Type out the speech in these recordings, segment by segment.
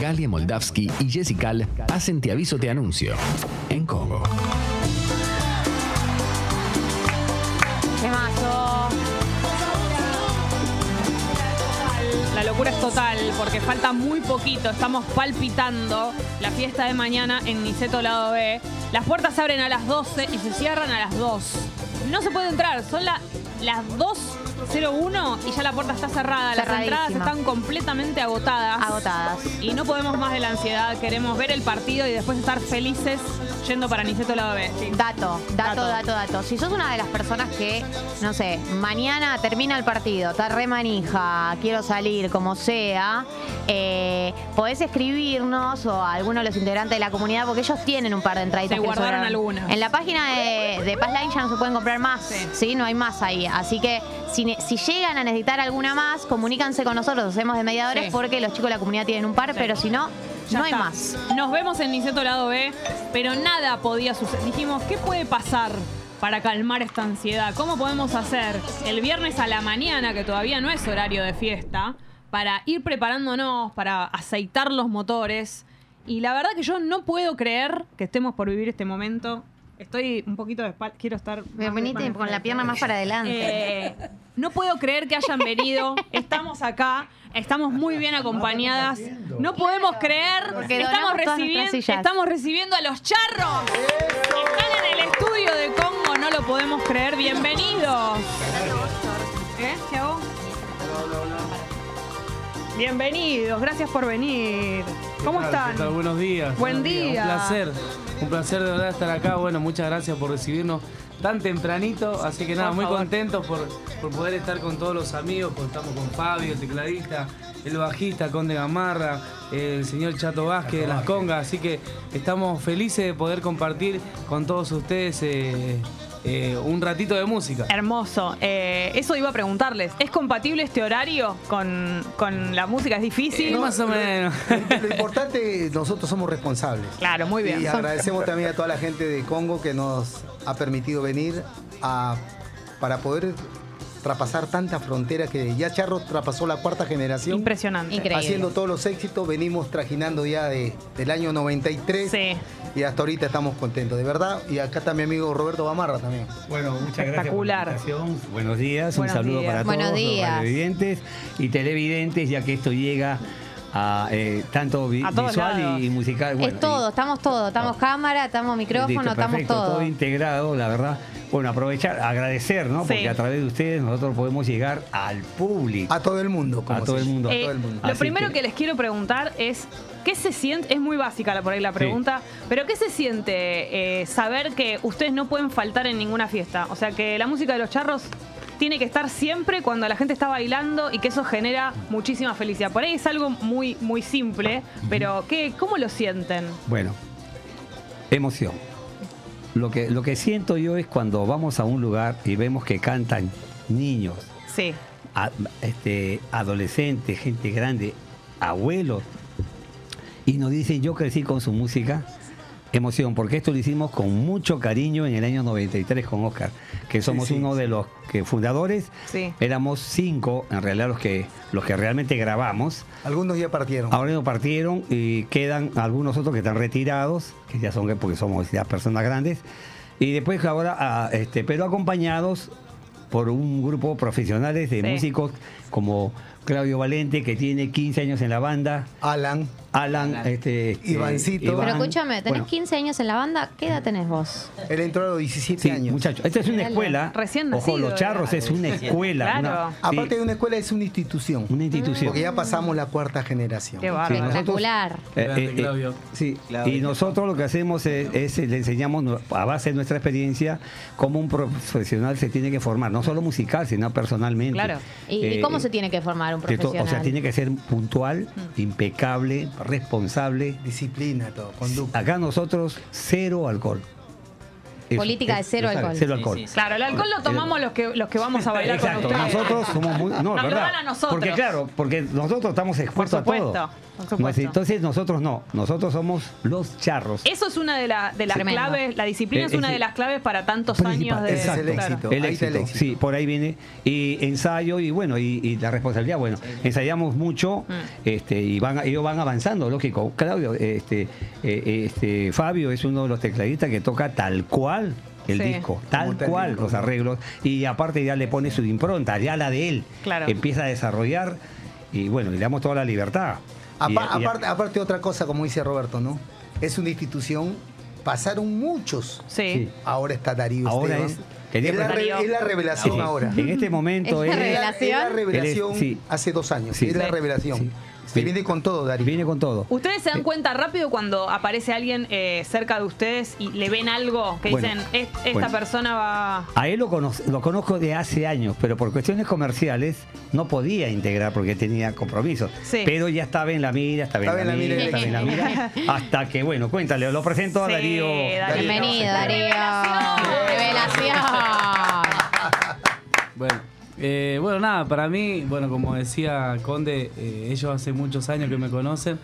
Galia Moldavsky y Jessical hacen Te Aviso Te Anuncio en Congo. La locura es total porque falta muy poquito. Estamos palpitando la fiesta de mañana en Niceto Lado B. Las puertas se abren a las 12 y se cierran a las 2. No se puede entrar, son la- las 2.01 y ya la puerta está cerrada. Las entradas están completamente agotadas. Agotadas. Y no podemos más de la ansiedad. Queremos ver el partido y después estar felices yendo para Niceto Lado B. Sí. Dato, dato, Dato. dato. Si sos una de las personas que, no sé, mañana termina el partido, está re manija, quiero salir, como sea, eh, podés escribirnos o a alguno de los integrantes de la comunidad, porque ellos tienen un par de entraditas Se guardaron algunas. En la página de, de Passline ya no se pueden comprar más, Sí. sí. No hay más ahí. Así que si, si llegan a necesitar alguna más, comunícanse con nosotros, hacemos de mediadores, Sí. porque los chicos de la comunidad tienen un par, Sí. pero si no, Ya no hay más. Nos vemos en Niceto Lado B, pero nada podía suceder. Dijimos, ¿qué puede pasar para calmar esta ansiedad? ¿Cómo podemos hacer el viernes a la mañana, que todavía no es horario de fiesta, para ir preparándonos, para aceitar los motores? Y la verdad que yo no puedo creer que estemos por vivir este momento. Estoy un poquito de espalda, quiero estar... más- con la pierna más para adelante. eh, no puedo creer que hayan venido. Estamos acá. Estamos muy bien acompañadas. No podemos creer Porque que estamos recibiendo, estamos recibiendo a los charros. Están en el estudio de Congo, no lo podemos creer. Bienvenidos. ¿Eh? ¿Qué hago? Bienvenidos, gracias por venir. ¿Cómo están? Buenos días. Buen día. Un placer. Un placer de verdad estar acá. Bueno, muchas gracias por recibirnos tan tempranito. Así que nada, muy contentos por, por poder estar con todos los amigos. Pues estamos con Fabio, el tecladista, el bajista, Conde Gamarra, el señor Chato Vázquez de las Congas. Así que estamos felices de poder compartir con todos ustedes eh, eh, un ratito de música. Hermoso. Eh, eso iba a preguntarles. ¿Es compatible este horario con, con la música? ¿Es difícil? Eh, más o menos. Lo importante, nosotros somos responsables. Claro, muy bien. Y agradecemos también a toda la gente de Congo que nos ha permitido venir a, para poder traspasar tantas fronteras que ya Charro traspasó la cuarta generación. Impresionante. Increíble. Haciendo todos los éxitos, venimos trajinando ya de- del año 93 Sí. y hasta ahorita estamos contentos, de verdad. Y acá está mi amigo Roberto Bamarra también. Bueno, muchas gracias por la Espectacular. invitación. Buenos días, Buenos un saludo días. para todos Buenos días. los radiovidentes y televidentes, ya que esto llega a eh, tanto vi- A todos visual lados. y, musical. Bueno, es todo, y- estamos todo, estamos cámara, estamos micrófono, listo, estamos perfecto, todo. integrado, la verdad. Bueno, aprovechar, agradecer, ¿no? Sí. Porque a través de ustedes nosotros podemos llegar al público. A todo el mundo. como A todo el mundo. A Eh, todo el mundo. Lo Así primero que- que... les quiero preguntar es, ¿qué se siente? Es muy básica la, por ahí la pregunta, pero ¿qué se siente eh, saber que ustedes no pueden faltar en ninguna fiesta? O sea, que la música de los charros tiene que estar siempre cuando la gente está bailando y que eso genera muchísima felicidad. Por ahí es algo muy, muy simple, pero ¿qué, ¿cómo lo sienten? Bueno, emoción. Lo que, lo que siento yo es cuando vamos a un lugar y vemos que cantan niños, Sí. a- este, adolescentes, gente grande, abuelos, y nos dicen yo crecí con su música, emoción, porque esto lo hicimos con mucho cariño en el año 93 con Oscar, que somos sí, uno sí. de los que fundadores, Sí. éramos cinco, en realidad los que, los que realmente grabamos, Algunos ya partieron. Ahora no partieron y quedan algunos otros que están retirados, que ya son porque somos ya personas grandes. Y después ahora, ah, este, pero acompañados por un grupo profesionales de Sí. músicos como Claudio Valente, que tiene 15 años en la banda, Alan. Alan, este, este, Ivancito. Pero escúchame, tenés Bueno, 15 años en la banda, ¿qué edad tenés vos? Él entró a los 17 Sí, años. muchachos. Esta es una escuela. Recién Ojo, nacido, Los Charros es una escuela. Claro. una- sí, Aparte de una escuela, es una institución. una institución. Porque ya pasamos la cuarta generación. Qué bárbaro. nosotros- Espectacular. Eh, Grande, eh, eh, Claudio. sí, Claudio. y nosotros lo que hacemos es, es, eh, le enseñamos a base de nuestra experiencia cómo un profesional se tiene que formar, no solo musical, sino personalmente. Claro. ¿Y, y Eh, cómo se tiene que formar un profesional? O sea, tiene que ser puntual, impecable, responsable. Disciplina, todo, conducta. Acá nosotros, cero alcohol. Eso, Política de cero alcohol. Cero alcohol. Claro, el alcohol lo tomamos los que, los que vamos a bailar Exacto, con ustedes. nosotros somos muy. No, Nos lo ¿verdad? dan a nosotros. Porque claro, porque nosotros estamos Por expuestos a supuesto. todo. Entonces nosotros no, nosotros somos los charros. Eso es una de, la- de las claves, la disciplina Eh, es una de las claves para tantos Principal, años de... Es el éxito. El Ahí está éxito, el éxito. sí, por ahí viene. Y ensayo y bueno, y, y la responsabilidad, bueno, ensayamos mucho Mm. este, y van, ellos van avanzando, lógico. Claudio, este, eh, este, Fabio es uno de los tecladistas que toca tal cual el Sí. disco, tal cual los arreglos. Y aparte ya le pone su impronta, ya la de él. Claro. Empieza a desarrollar y bueno, y le damos toda la libertad. Apa- Y- y- aparte, aparte otra cosa, como dice Roberto, ¿no? Es una institución, pasaron muchos. Sí. Ahora está Darío Ahora Esteban. es- es, la, re- Darío. es la revelación Sí. ahora. En este momento Es la él- Es la- es la ¿Revelación? Él es- sí. hace dos años. Sí. Es la Sí. revelación. Se viene con todo, Darío. viene con todo. ¿Ustedes se dan cuenta rápido cuando aparece alguien eh, cerca de ustedes y le ven algo que Bueno, dicen, "Es- esta bueno. persona va... A él lo, cono- lo conozco de hace años, pero por cuestiones comerciales no podía integrar porque tenía compromisos. Sí. Pero ya estaba en la mira, estaba, en, la mira, estaba en la mira. Hasta que, bueno, cuéntale, lo presento a Sí, Darío. Darío. Bienvenido, Darío. Revelación. Bueno, eh, bueno, nada, para mí, bueno, como decía Conde, eh, ellos hace muchos años que me conocen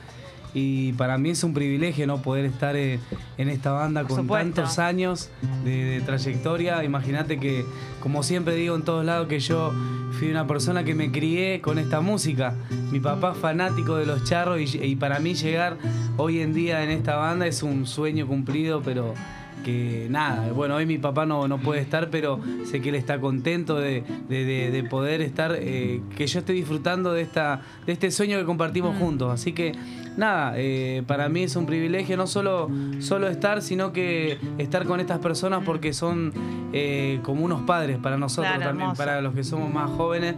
y para mí es un privilegio no poder estar eh, en esta banda con tantos años de, de trayectoria. Imagínate que, como siempre digo en todos lados, que yo fui una persona que me crié con esta música. Mi papá fanático de los charros y, y para mí llegar hoy en día en esta banda es un sueño cumplido, pero que nada, bueno, hoy mi papá no, no puede estar, pero sé que él está contento de, de- de- de poder estar, eh, que yo esté disfrutando de, esta, de este sueño que compartimos juntos. Así que nada, eh, para mí es un privilegio no solo, solo estar, sino que estar con estas personas porque son eh, como unos padres para nosotros Claro, también, hermoso. para los que somos más jóvenes.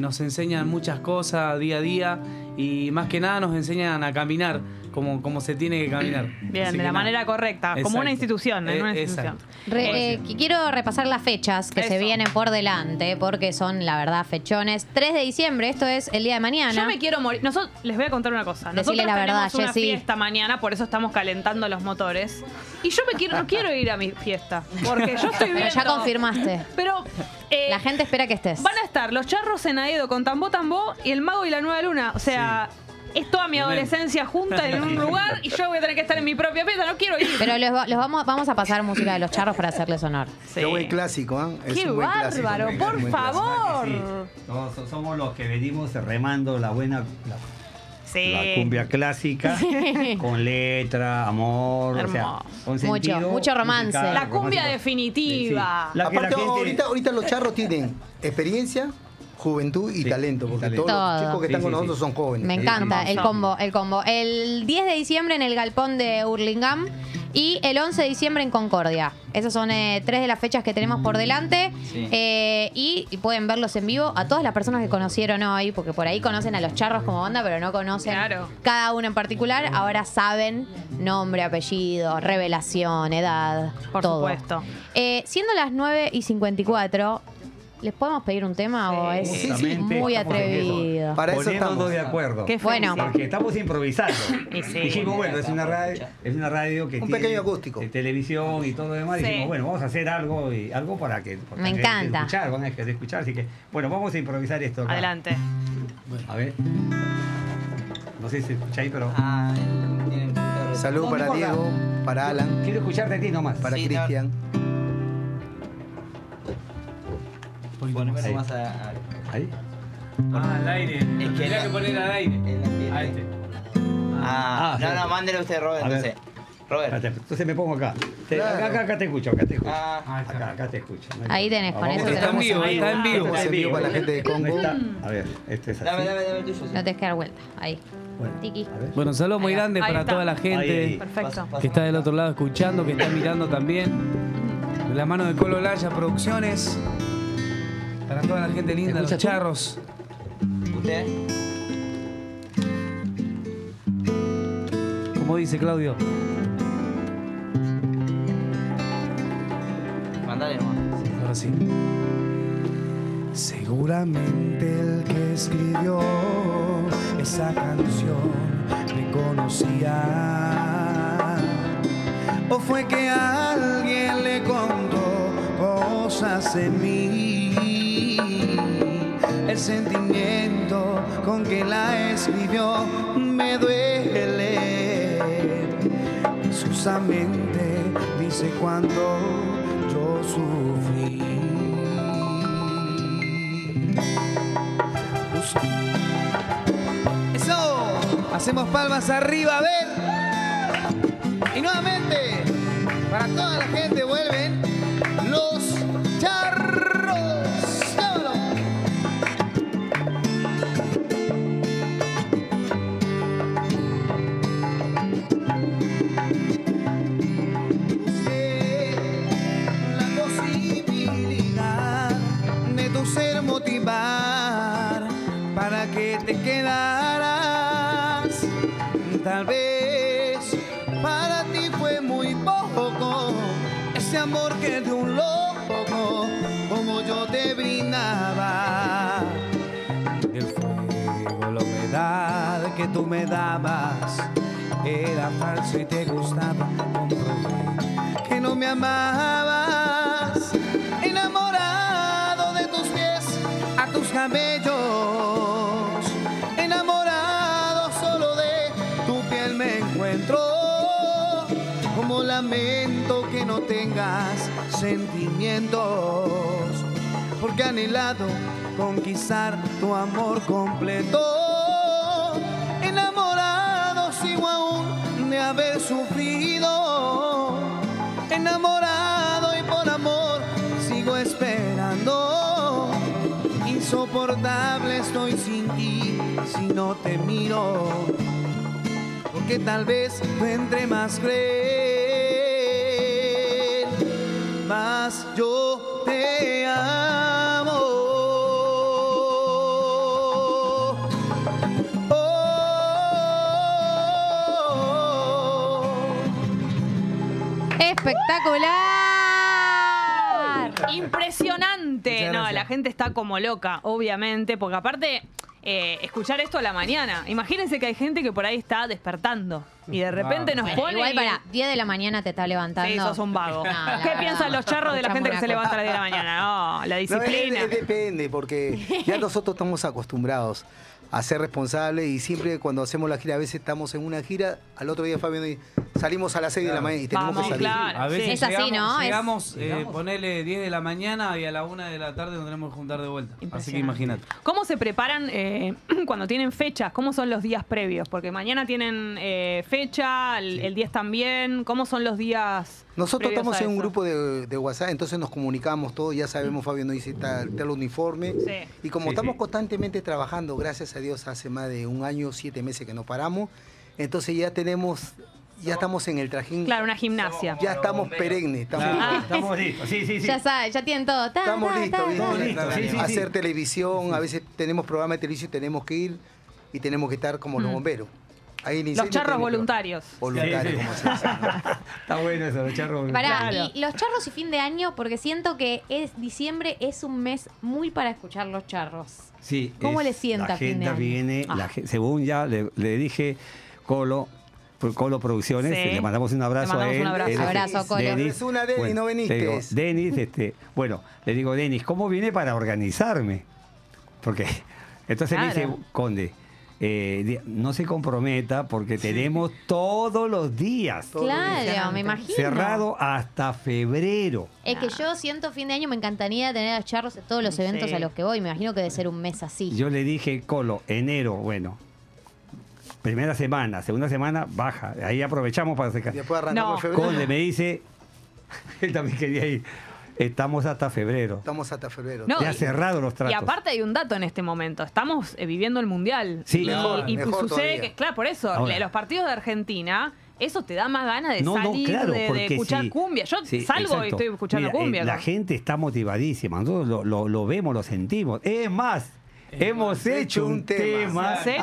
nos enseñan muchas cosas día a día y más que nada nos enseñan a caminar como, como se tiene que caminar. Bien, Así de la nada. manera correcta, como una institución, en Eh, una institución. Re- eh, qu- quiero repasar las fechas que se vienen por delante, porque son, la verdad, fechones. 3 de diciembre, esto es el día de mañana. Yo me quiero morir. Nosotros, les voy a contar una cosa. Nosotros la verdad, tenemos una Jessy. fiesta mañana, por eso estamos calentando los motores. Y yo me quiero, no quiero ir a mi fiesta. Porque yo estoy Pero viendo. ya confirmaste. Pero. eh, La gente espera que estés. Van a estar los charros en Aedo con Tambó Tambó y el mago y la nueva luna. O sea, es toda mi adolescencia junta en un lugar y yo voy a tener que estar en mi propia fiesta. No quiero ir. Pero los, va- los vamos, vamos a pasar música de los charros para hacerles honor. Sí. Qué buen clásico, ¿ah? Es Qué un buen clásico, bárbaro, por clásico. favor. No, so- somos los que venimos remando la buena la, Sí. la cumbia clásica con letra, amor, o sea, con Mucho, sentido mucho romance. musical, La cumbia romántico. definitiva. Sí. La Aparte, gente- ahorita, ahorita los charros tienen experiencia, juventud y Sí, talento, y porque talento. todos los chicos que Sí, están con sí, nosotros sí. son jóvenes. Me encanta el combo, el combo. El 10 de diciembre en el galpón de Hurlingham y el 11 de diciembre en Concordia. Esas son eh, tres de las fechas que tenemos por delante. Eh, y, y pueden verlos en vivo a todas las personas que conocieron hoy, porque por ahí conocen a los charros como banda, pero no conocen Claro. cada uno en particular. Ahora saben nombre, apellido, revelación, edad, Por todo. supuesto. Eh, siendo las 9 y 54, ¿les podemos pedir un tema o es Justamente muy atrevido? Para eso Poniéndonos estamos. de acuerdo. Qué Bueno. Porque estamos improvisando. Y sí. Dijimos, bueno, es una radio, es una radio que Un tiene pequeño acústico. televisión y todo lo demás. Sí. Dijimos, bueno, vamos a hacer algo y algo para que Me encanta. escuchar, van a querer escuchar, así que bueno, vamos a improvisar esto. acá. Adelante. A ver. No sé si escucháis, pero Ah. Salud No, para. Diego, para Alan, quiero escucharte a ti nomás. para Sí, Cristian. Poquito más. a, a- Ahí. Ah, al aire. que Tendría la- que poner al aire. el ambiente. A este. Ah, Ah, no, sí. no, mándele usted, Robert, A ver. entonces. Robert. Entonces me pongo acá. Te- Claro. acá, acá, acá te escucho, acá te escucho. Ah, Ah, está. Acá, acá te escucho. no hay Ahí tenés, con Vamos eso Está en tenemos vivo, ahí. está en vivo. Estamos en vivo para la gente de ¿Dónde Congo. está? A ver, este es así. dame, dame, dame el tuyo. sí. No tenés que dar vuelta. Ahí. Bueno, Tiki. a ver. Bueno, saludos muy Ahí va. grandes Ahí para está. toda la gente ahí. Perfecto. Que está del otro lado escuchando, que está mirando también. De la mano de Colo Laya Producciones. Para toda la gente linda, los tú? charros. ¿Usted? Como dice Claudio. Mandale nomás. Ahora sí. Seguramente el que escribió esa canción me conocía. O fue que alguien le contó cosas en mí. Sentimiento con que la escribió me duele. Susamente dice cuando yo sufrí. Eso, hacemos palmas arriba, a ver. Y nuevamente, para toda la gente vuelven que te quedaras. Tal vez para ti fue muy poco ese amor que de un loco como yo te brindaba. El fuego, la humedad que tú me dabas era falso y te gustaba. Comprobé que no me amabas. Enamorado de tus pies, a tus cabellos. Tengas sentimientos porque anhelado conquistar tu amor completo. Enamorado sigo aún de haber sufrido. Enamorado y por amor sigo esperando. Insoportable estoy sin ti si no te miro. Porque tal vez vendré más cruel, más yo te amo. Oh. ¡Espectacular! Impresionante. No, la gente está como loca, obviamente, porque aparte, eh, escuchar esto a la mañana. Imagínense que hay gente que por ahí está despertando y de repente nos Bueno, pone. igual y- para 10 de la mañana te está levantando. Sí, sos un vago. No, la ¿Qué verdad. piensan los charros de la gente que se levanta a las 10 de la mañana? No, la No, es- disciplina. es- depende, porque ya nosotros estamos acostumbrados a ser responsables y siempre cuando hacemos la gira, a veces estamos en una gira, al otro día Fabián dice, salimos a las 6 de la mañana y tenemos Vamos, que salir. claro. A veces Es así, llegamos, ¿no? Es- llegamos eh, ponele 10 de la mañana y a la 1 de la tarde nos tenemos que juntar de vuelta. Así que imagínate. ¿Cómo se preparan eh, cuando tienen fechas? ¿Cómo son los días previos? Porque mañana tienen eh, fecha, el, el 10 también. ¿Cómo son los días? Nosotros previos estamos en un grupo de, de WhatsApp, entonces nos comunicamos todos, ya sabemos, Fabián nos dice tal, tal uniforme. Sí. Y como Sí, estamos sí. constantemente trabajando, gracias a Dios, hace más de un año, siete meses que nos paramos, entonces ya tenemos, ya estamos en el trajín, Claro, una gimnasia. ya estamos perennes, estamos, Ah. Estamos listos, sí, sí, sí. Ya saben, ya tienen todo. Ta, estamos ta, listos, ta, ¿viste? ta. Estamos listos, sí, sí, sí. hacer televisión, a veces tenemos programa de televisión y tenemos que ir y tenemos que estar como los bomberos. Los charros voluntarios. Voluntarios, Sí, sí. como se dice. Está bueno eso, los charros. Pará, Claro. y los charros y fin de año, porque siento que es diciembre es un mes muy para escuchar los charros. Sí, ¿Cómo es- le sienta La fin de gente año? viene, Ah. la según ya le, le dije, Colo, por Colo Producciones, Sí. le mandamos un abrazo Le mandamos a él. un abrazo. Él es- Abrazo, Colo. Es una Denis, no veniste. digo, Denis, este, bueno, le digo, Denis, ¿cómo viene para organizarme? Porque entonces me Claro. dice, Conde, eh, no se comprometa porque tenemos todos los días. Claro, me imagino. Cerrado hasta febrero. Es que yo siento fin de año, me encantaría tener a charros en todos los eventos Sí. a los que voy. Me imagino que debe ser un mes así. Yo le dije, Colo, enero, bueno. Primera semana, segunda semana, baja. Ahí aprovechamos para sacar. Después arrancamos No. en febrero. Conde me dice, él también quería ir. Estamos hasta febrero. Estamos hasta febrero. No, ya y- cerrado los tratos. Y aparte hay un dato en este momento. Estamos eh, viviendo el mundial. Sí. Y, Mejor, y mejor sucede todavía. que, claro, por eso, Ahora. los partidos de Argentina, eso te da más ganas de No, no, salir, claro, de- escuchar cumbia. Yo sí, salgo y estoy escuchando Mira, eh, cumbia. la ¿no? gente está motivadísima. Nosotros lo, lo- lo vemos, lo sentimos. Es más, hemos hecho un tema. ¿En serio?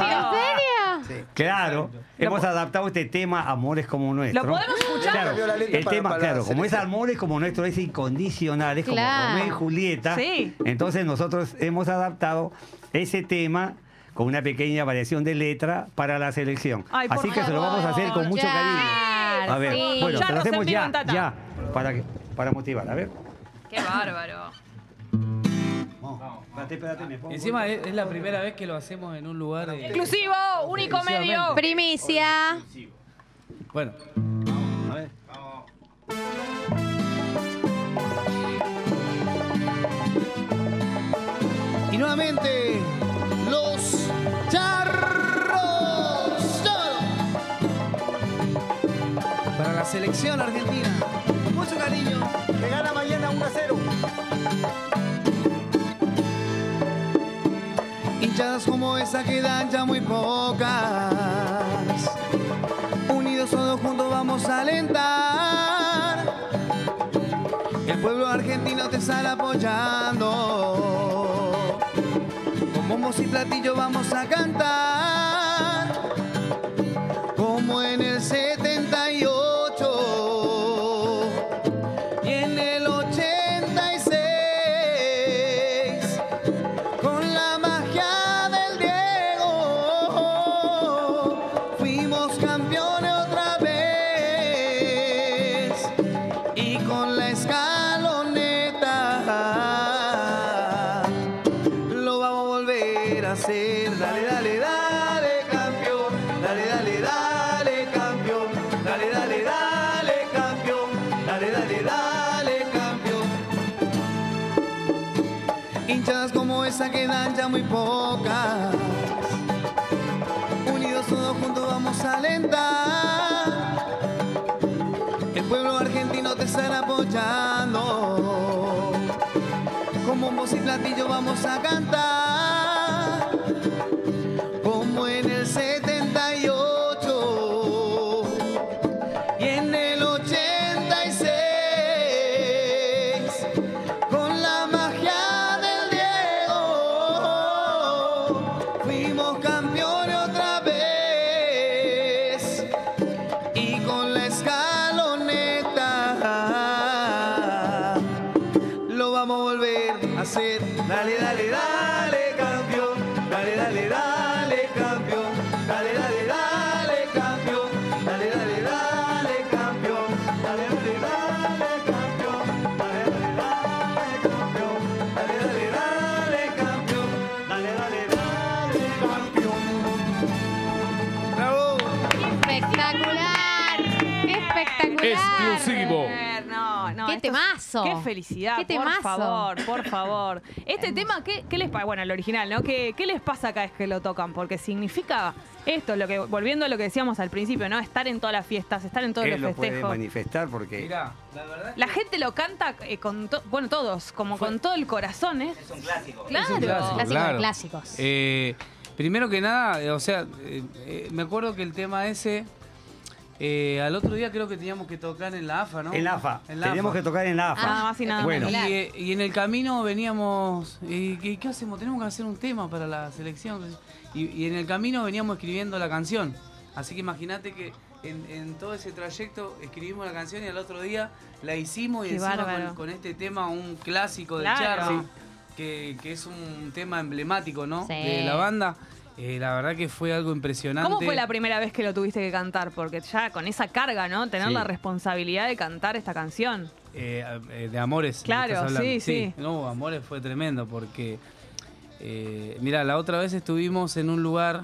Sí. Claro, hemos po- adaptado este tema a Amores como nuestro. ¿Lo podemos escuchar? Claro, el tema, para claro, la como es. Amores como nuestro, es incondicional, es Claro. como Romeo y Julieta. Sí. Entonces nosotros hemos adaptado ese tema con una pequeña variación de letra para la selección. Ay, Así que se lo vamos a hacer con mucho ya. cariño. A ver, Sí. bueno, Charros lo hacemos ya, ya, para, que- para motivar. A ver. Qué bárbaro. Encima es, es la primera vez que lo hacemos en un lugar. eh, Exclusivo, único medio. Primicia. Bueno, A ver. Y nuevamente, los charros. Para la selección argentina. Hinchadas como esa quedan ya muy pocas. Unidos todos juntos vamos a alentar. El pueblo argentino te sale apoyando. Con bombos y platillos vamos a cantar. Hinchadas como esa quedan ya muy pocas. Unidos todos juntos vamos a alentar. El pueblo argentino te estará apoyando. Con bombos y platillos vamos a cantar. Qué temazo. Qué felicidad, Qué por temazo. favor, por favor. Este tema, ¿qué, qué les pasa? Bueno, el original, ¿no? ¿Qué, ¿Qué les pasa cada vez que lo tocan? Porque significa esto, lo que volviendo a lo que decíamos al principio, ¿no? Estar en todas las fiestas, estar en todos Él los lo puede festejos. manifestar porque mirá, la verdad. La gente lo canta eh, con, to- bueno, todos, como con todo el corazón, ¿eh? Es un clásico. Claro. Es un clásico, Clásico de clásicos. Eh, primero que nada, eh, o sea, eh, eh, me acuerdo que el tema ese, eh, al otro día creo que teníamos que tocar en la AFA, ¿no? en la AFA. En la Teníamos AFA. que tocar en la AFA. Nada más y nada Bueno. Y, eh, y en el camino veníamos, eh, ¿qué, qué hacemos? Tenemos que hacer un tema para la selección. Y, y en el camino veníamos escribiendo la canción. Así que imagínate que en, en todo ese trayecto escribimos la canción y al otro día la hicimos y Qué encima con, con este tema, un clásico de Claro. Que, que es un tema emblemático, ¿no? Sí. De la banda. Eh, la verdad que fue algo impresionante. ¿Cómo fue la primera vez que lo tuviste que cantar? Porque ya con esa carga, ¿no? Tener Sí. la responsabilidad de cantar esta canción. Eh, eh, de Amores. Claro, estás sí, sí. No, Amores fue tremendo porque, mira, la otra vez estuvimos en un lugar,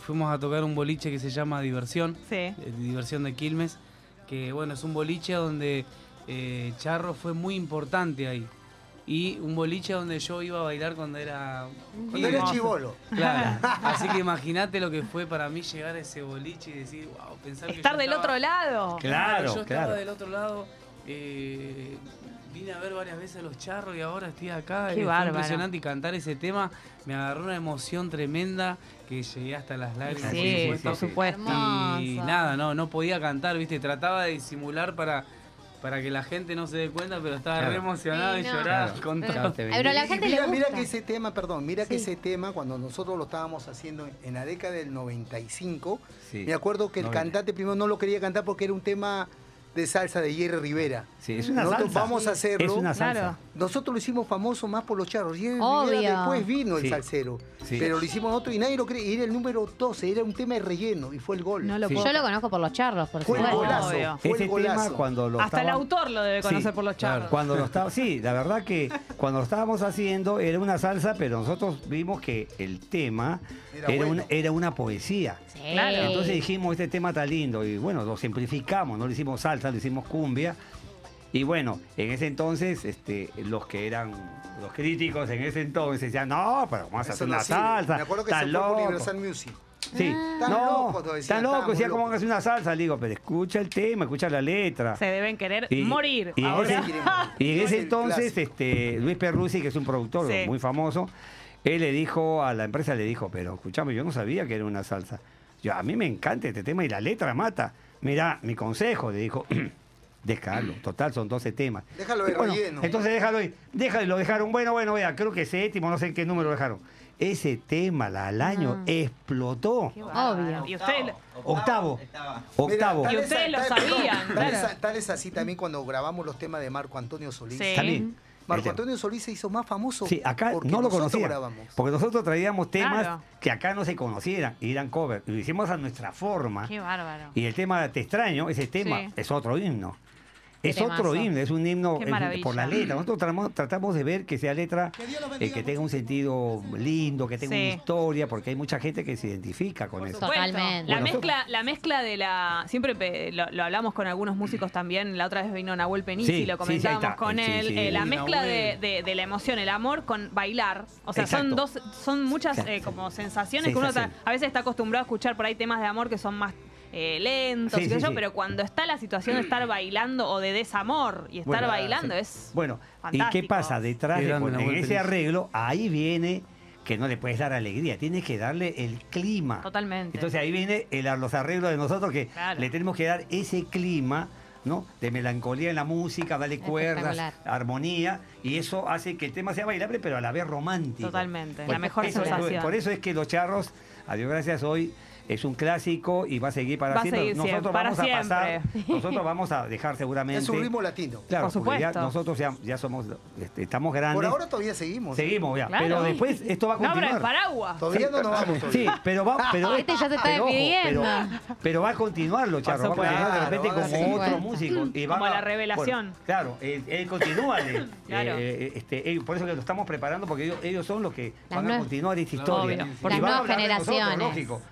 fuimos a tocar un boliche que se llama Diversión, Sí. Diversión de Quilmes, que bueno, es un boliche donde Charro fue muy importante ahí. Y un boliche donde yo iba a bailar cuando era... Cuando eres Hermoso. chivolo. Claro. Así que imagínate lo que fue para mí llegar a ese boliche y decir, wow, pensar que Estar yo del estaba- otro lado. Claro, yo estaba claro. del otro lado. eh, vine a ver varias veces a los charros y ahora estoy acá. Qué fue impresionante y cantar ese tema me agarró una emoción tremenda que llegué hasta las lágrimas. Sí, por por supuesto. supuesto. Y Hermoso. nada, no, no podía cantar, viste, trataba de disimular para, para que la gente no se dé cuenta, pero estaba Claro. re emocionado Sí, y no. lloraba Claro. con todo. pero la gente mira, le gusta. mira que ese tema, perdón, mira que ese tema, cuando nosotros lo estábamos haciendo en la década del 95, Sí. me acuerdo que el 90. cantante primero no lo quería cantar porque era un tema de salsa de Jerry Rivera. Sí, es una Nosotros salsa. vamos a hacerlo. Es una salsa. Claro. Nosotros lo hicimos famoso más por los charros. Y él- Obvio. después vino el Sí. salsero. Sí. Pero lo hicimos nosotros y nadie lo cree. Y era el número 12, era un tema de relleno y fue el gol. No lo Sí. Yo lo conozco por los charros, por Fue el supuesto. golazo. Obvio. Fue Ese el golazo. tema cuando lo Hasta el autor lo debe conocer Sí, por los charros. Cuando lo estaba, sí, la verdad que cuando lo estábamos haciendo era una salsa, pero nosotros vimos que el tema Era era, bueno. una, era una poesía. Sí. Claro. Entonces dijimos, este tema está lindo y bueno, lo simplificamos, no le hicimos salsa, le hicimos cumbia. Y bueno, en ese entonces, este, los que eran los críticos en ese entonces decían, no, pero vamos a hacer una salsa. Me acuerdo que se fue loco". Universal Music. Sí, Están no, decía, ¿cómo van a locos. hacer una salsa? Le digo, pero escucha el tema, escucha la letra. Se deben querer Y- morir. Y en, ahora. ese, y en ese entonces, clásico. este, Luis Perruzzi, que es un productor Sí. muy famoso, él le dijo a la empresa, le dijo, pero escúchame, yo no sabía que era una salsa. Yo, a mí me encanta este tema y la letra mata. Mira, mi consejo, le dijo, déjalo. Total, son 12 temas. Déjalo de bueno, relleno. Entonces déjalo ahí. Déjalo, y lo dejaron. Bueno, bueno, vea, creo que séptimo, no sé en qué número lo dejaron. Ese tema la- al año explotó. Qué bárbaro. Obvio. Y usted, Octavo. Octavo. Mira, Y tal ustedes es- lo tal- sabían, Tal, es, claro. tal es así también cuando grabamos los temas de Marco Antonio Solís. Sí. También. Marco. Antonio Solís se hizo más famoso. Sí, acá porque no lo grabamos. Porque nosotros traíamos temas Claro. que acá no se conocieran y eran cover. Y lo hicimos a nuestra forma. qué bárbaro. Y el tema Te extraño, ese tema Sí. es otro himno. Es otro himno, es un himno eh, por la letra. Nosotros tratamos, tratamos de ver que sea letra eh, que tenga un sentido lindo, que tenga Sí. una historia, porque hay mucha gente que se identifica con eso. Totalmente. La Bueno, mezcla, la mezcla de la. Siempre pe- lo, lo hablamos con algunos músicos también. La otra vez vino Nahuel Penici Sí, y lo sí, sí, comentábamos con Sí, él. sí. Eh, la mezcla de, Nahuel. de- de la emoción, el amor con bailar. O sea, son dos, son muchas eh, como sensaciones que uno a veces está acostumbrado a escuchar por ahí temas de amor que son más eh, lentos, Sí, y qué sé sí, yo, sí. pero cuando está la situación de estar bailando o de desamor y estar Bueno, bailando sí. es. Bueno, ¿y fantástico. qué pasa? Detrás de ese arreglo, ahí viene que no le puedes dar alegría, tienes que darle el clima. Totalmente. Entonces ahí viene el, los arreglos de nosotros que Claro. le tenemos que dar ese clima. ¿no? De melancolía en la música, darle cuerdas, armonía, y eso hace que el tema sea bailable, pero a la vez romántico. Totalmente, la mejor eso es- sensación. por eso es que Los Charros, a Dios gracias, hoy es un clásico y va a seguir para Va siempre. seguir nosotros siempre, para vamos a pasar, siempre. nosotros vamos a dejar seguramente. Es un ritmo latino. Claro, Por porque ya supuesto. nosotros ya, ya somos, este, estamos grandes. Por ahora todavía seguimos. ¿eh? Seguimos ya, Claro. pero después esto va a No abra continuar. el paraguas. Todavía no nos vamos Sí, todavía. pero va, pero, Este ya se está pero, ojo, despidiendo. pero, pero va a continuar los charros, va a supuesto. continuar de repente Claro, como sí. otro Bueno. músico. Y van Como a- la revelación. bueno, claro, él, él continúa. de- Claro. eh, este, él- por eso que lo estamos preparando, porque ellos, ellos son los que Las van a continuar esta Obvio. historia. Las van a nuevas generaciones. lógico.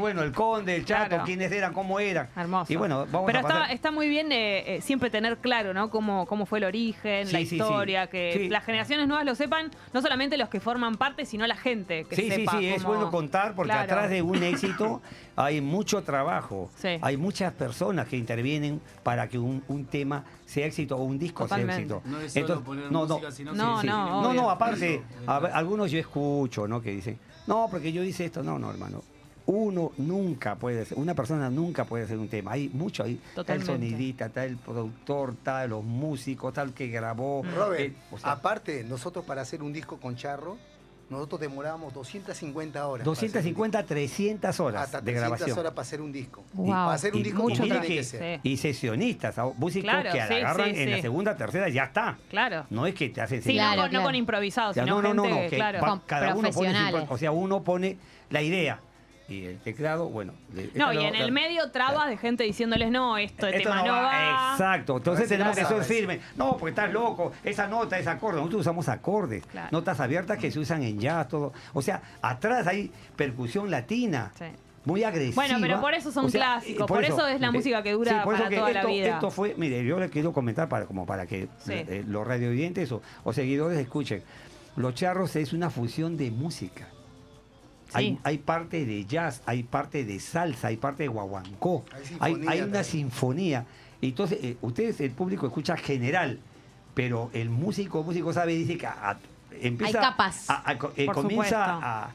Bueno, el conde, el chato, claro. quiénes eran, cómo eran. Hermoso. Y bueno, vamos Pero a pasar. está, está muy bien eh, eh, siempre tener claro, ¿no? Cómo, cómo fue el origen, Sí, la sí, sí. historia, que Sí. las generaciones nuevas lo sepan, no solamente los que forman parte, sino la gente que Sí, sí, sepa sí, es cómo- bueno contar porque Claro. atrás de un éxito hay mucho trabajo. Sí. Hay muchas personas que intervienen para que un, un tema sea éxito o un disco Totalmente. sea éxito. No es solo poner música, sino que No, sí, no, no, no, aparte, a ver, algunos yo escucho, ¿no? Que dicen, no, porque yo hice esto. No, no, hermano. Uno nunca puede ser, una persona nunca puede hacer un tema. Hay mucho ahí. Está el sonidista, está el productor, está los músicos, tal que grabó. Robert, Eh, o sea, aparte, nosotros para hacer un disco con Charro, nosotros demorábamos 250 horas. para hacer un 250, 300 disco. horas Hasta de 300 grabación. horas para hacer un disco. Wow. Para hacer un Y- disco mucho tiene que que- ser. Sí. Y sesionistas, ¿no? músicos Claro, que sí, agarran sí, en la segunda, tercera, ya está. Claro. No es que te hacen no, Claro, con, no claro. con improvisados, sino no, no, no, gente, no, que claro. va- Con cada uno pone o sea, uno pone la idea y el teclado, bueno. le- No, y lo- en el medio trabas de gente diciéndoles, no, esto de Esto tema no va. Exacto, entonces tenemos que ser firmes. No, porque estás loco, esa nota, ese acorde. Nosotros usamos acordes, Claro. notas abiertas que se usan en jazz, todo. O sea, atrás hay percusión latina. Sí. Muy agresiva. Bueno, pero por eso son O sea, clásicos, eh, por eso es la música que dura por eso para que toda la vida. Esto fue, mire, yo le quiero comentar para, como para que Sí. eh, los radiovidentes o, o seguidores escuchen. Los charros es una fusión de música. Hay, hay parte de jazz, hay parte de salsa, hay parte de guaguancó, Hay hay, sinfonía hay una sinfonía. Entonces, eh, ustedes, el público, escucha general, pero el músico, músico sabe, dice que a- a- empieza Hay capas. a- a- eh, comienza a,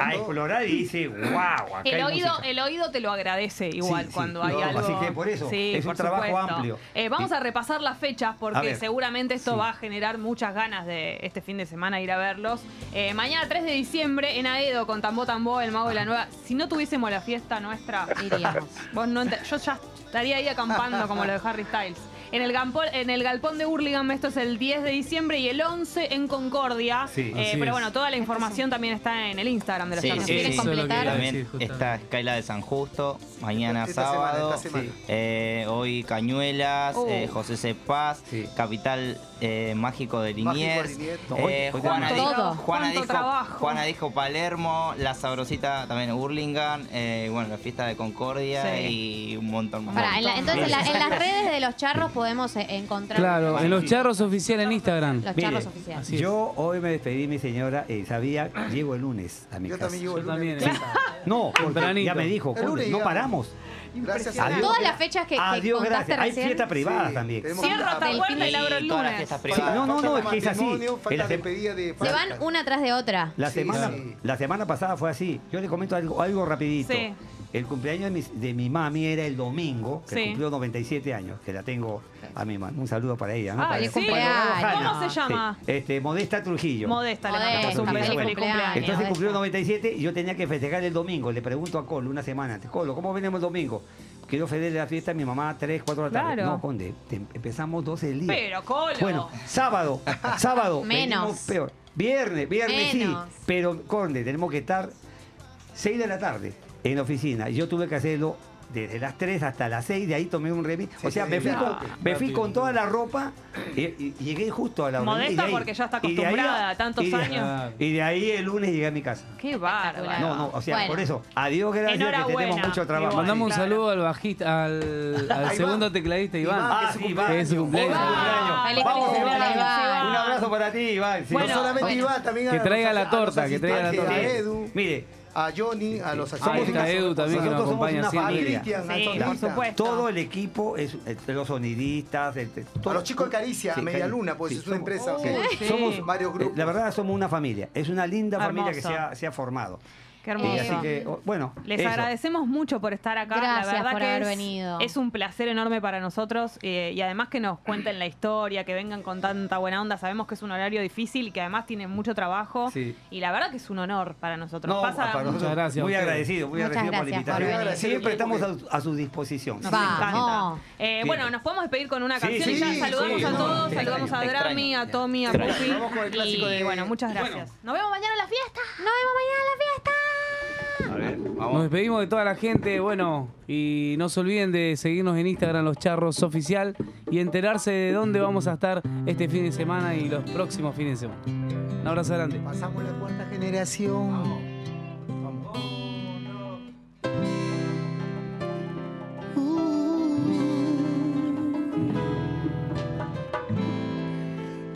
A explorar y dice, wow, acá El hay oído, música". el oído te lo agradece igual Sí, sí. cuando hay No, algo. así que por eso, Sí, es un trabajo supuesto. amplio. Eh, vamos a repasar las fechas porque ver. seguramente esto Sí. va a generar muchas ganas de este fin de semana ir a verlos. Eh, mañana 3 de diciembre en Aedo con Tambo Tambo, el mago de la nueva. Si no tuviésemos la fiesta nuestra, Iríamos. Vos no yo ya estaría ahí acampando como lo de Harry Styles. En el, galpón, en el galpón de Hurlingham, esto es el 10 de diciembre y el 11 en Concordia. Sí. Eh, Así pero es. bueno, toda la información también está en el Instagram de los Sí, Charros sí, ¿Quieres sí. Completar? También decir, está Skyla de San Justo, mañana Esta sábado. esta semana. Eh, hoy Cañuelas, Uh. eh, José Cepaz, Sí. Capital eh, Mágico de Mágico de Liniers. Eh, Juana, dijo, todo. Juana, Cuánto dijo, trabajo. Juana dijo Palermo, La Sabrosita también Hurlingham, eh, bueno, la fiesta de Concordia Sí. y un montón más. Pará, en la- entonces en, la- en las redes de los charros podemos eh, encontrar Claro, en los charros oficiales en Instagram. los charros oficiales. Yo hoy me despedí, mi señora, y sabía, llego el lunes a mi Yo casa. también llevo el Yo lunes. también, a mi ¿eh? casa. No, porque Tempranito. ya me dijo, lunes no paramos. Gracias a. Dios. Todas las fechas que, que Adiós, contaste gracias. Hay fiestas privadas Sí, también. a- esta puerta y la abro el Y todas las lunes. fiestas Sí, privadas. no, no, no, es que es así. Se van una tras de otra. La semana, sí. la semana pasada fue así. Yo le comento algo, algo rapidito. El cumpleaños de mi, de mi mami era el domingo, que Sí. cumplió 97 años, que la tengo a mi mamá. Un saludo para ella. ¿no? Ah, Para- feliz cumpleaños. ¿Cómo se llama? Sí. Este, Modesta Trujillo. Modesta, le Modesta, mandamos un feliz beso, feliz cumpleaños. cumpleaños. Entonces Modesta. cumplió 97 y yo tenía que festejar el domingo. Le pregunto a Colo una semana antes, Colo, ¿cómo venimos el domingo? Quiero festejar la fiesta de mi mamá 3, 4 de la tarde. Claro. No, Conde, te- empezamos 12 del día. Pero, Colo. Bueno, sábado, sábado. Menos. peor. Viernes, viernes Menos. sí. Pero, Conde, tenemos que estar 6 de la tarde en la oficina. Y yo tuve que hacerlo desde las 3 hasta las 6, de ahí tomé un remis. Sí, o sea, sí, me, fui ya. con, me fui con toda la ropa y, y llegué justo a la hora. Modesta ahí- porque ya está acostumbrada a tantos y de- años. Y de ahí el lunes llegué a mi casa. Qué bárbaro. No, no, o sea, Bueno. por eso, adiós, gracias, que tenemos mucho trabajo. Igual. Mandamos un Claro. saludo al bajista, al, al Iván. segundo tecladista Iván. Iván, Ah, que Iván. Que es su cumpleaños. Feliz Vamos, Iván. Iván. Un abrazo para ti, Iván. Sí. Bueno, no solamente bueno. Iván, también Que traiga la torta, que traiga la torta. Mire, a Johnny, a los Ahí está Edu también que nos somos acompaña una siempre. A familia. Cristian, al Sí, por supuesto. todo el equipo, es, los sonidistas, el- A todo- los chicos de Caricia, Sí, a Media Luna, pues sí, es una somos- empresa. Sí. somos varios eh, grupos. La verdad somos una familia, es una linda familia que se Hermoso. ha, se ha formado. Qué hermoso. así que, bueno, Les eso. agradecemos mucho por estar acá. Gracias la verdad por que haber es, venido. Es un placer enorme para nosotros eh, y además que nos cuenten la historia, que vengan con tanta buena onda. Sabemos que es un horario difícil y que además tienen mucho trabajo. Sí. Y la verdad que es un honor para nosotros. No, Pasa para nosotros, gracias muy agradecido, muy Muchas agradecido por la por invitación. Siempre estamos a, a su disposición. Nos encanta. Eh, bueno, nos podemos despedir con una canción sí, y ya saludamos sí, a no, todos, saludamos a extraño, Drami, a extraño. Tommy, a. Pupi. Vamos con el clásico Y de- bueno, muchas gracias. Nos vemos mañana en la fiesta. Nos vemos mañana en la fiesta. A ver. Nos despedimos de toda la gente, bueno, y no se olviden de seguirnos en Instagram, Los Charros Oficial, y enterarse de dónde vamos a estar este fin de semana y los próximos fines de semana. Un abrazo grande. Pasamos la cuarta generación.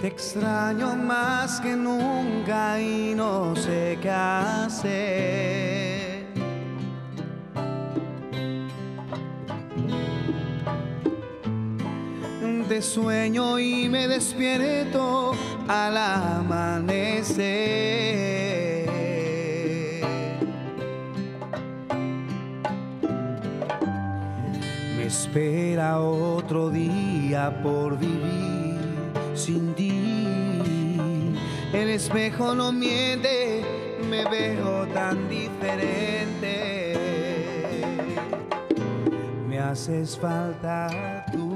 Te extraño más que nunca y no sé qué hacer. Te sueño y me despierto al amanecer. Me espera otro día por vivir sin ti. El espejo no miente, me veo tan diferente. Me haces falta tú.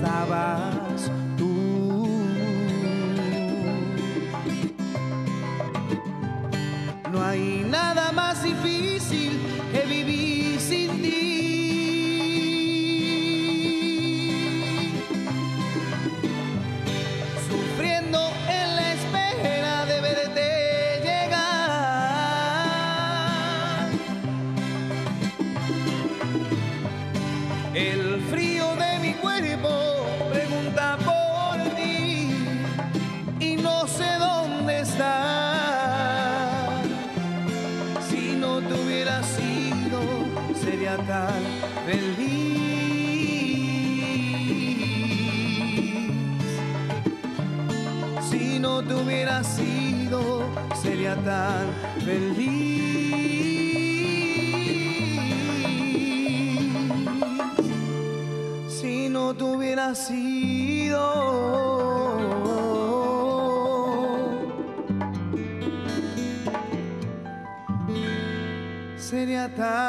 cuando feliz. Si no te sido, sería tan feliz. Si no te sido. sería tan